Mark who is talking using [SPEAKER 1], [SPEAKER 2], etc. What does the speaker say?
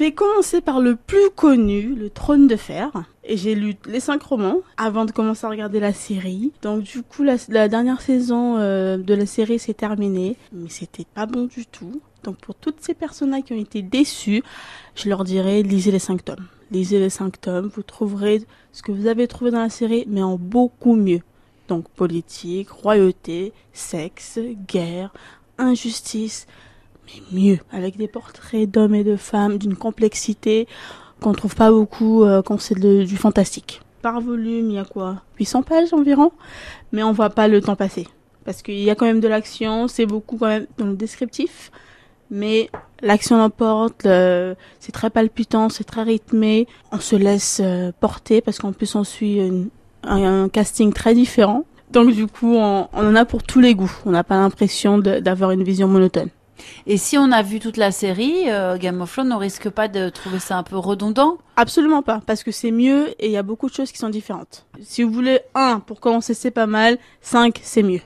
[SPEAKER 1] J'ai commencé par le plus connu, le Trône de Fer. Et j'ai lu les cinq romans avant de commencer à regarder la série. Donc du coup, la, dernière saison euh, de la série s'est terminée. Mais c'était pas bon du tout. Donc pour toutes ces personnes-là qui ont été déçues, je leur dirais, lisez les cinq tomes. Lisez les cinq tomes, vous trouverez ce que vous avez trouvé dans la série, mais en beaucoup mieux. Donc politique, royauté, sexe, guerre, injustice, mieux, avec des portraits d'hommes et de femmes d'une complexité qu'on trouve pas beaucoup euh, quand c'est du fantastique. Par volume, il y a quoi? 800 pages environ, mais on voit pas le temps passer. Parce qu'il y a quand même de l'action, c'est beaucoup quand même dans le descriptif, mais l'action l'emporte, le- c'est très palpitant, c'est très rythmé, on se laisse euh, porter parce qu'en plus on suit un, casting très différent. Donc du coup, on, on en a pour tous les goûts. On n'a pas l'impression d'avoir une vision monotone.
[SPEAKER 2] Et si on a vu toute la série, euh, Game of Thrones, on risque pas de trouver ça un peu redondant
[SPEAKER 1] Absolument pas, parce que c'est mieux et il y a beaucoup de choses qui sont différentes. Si vous voulez un pour commencer, c'est pas mal. Cinq, c'est mieux.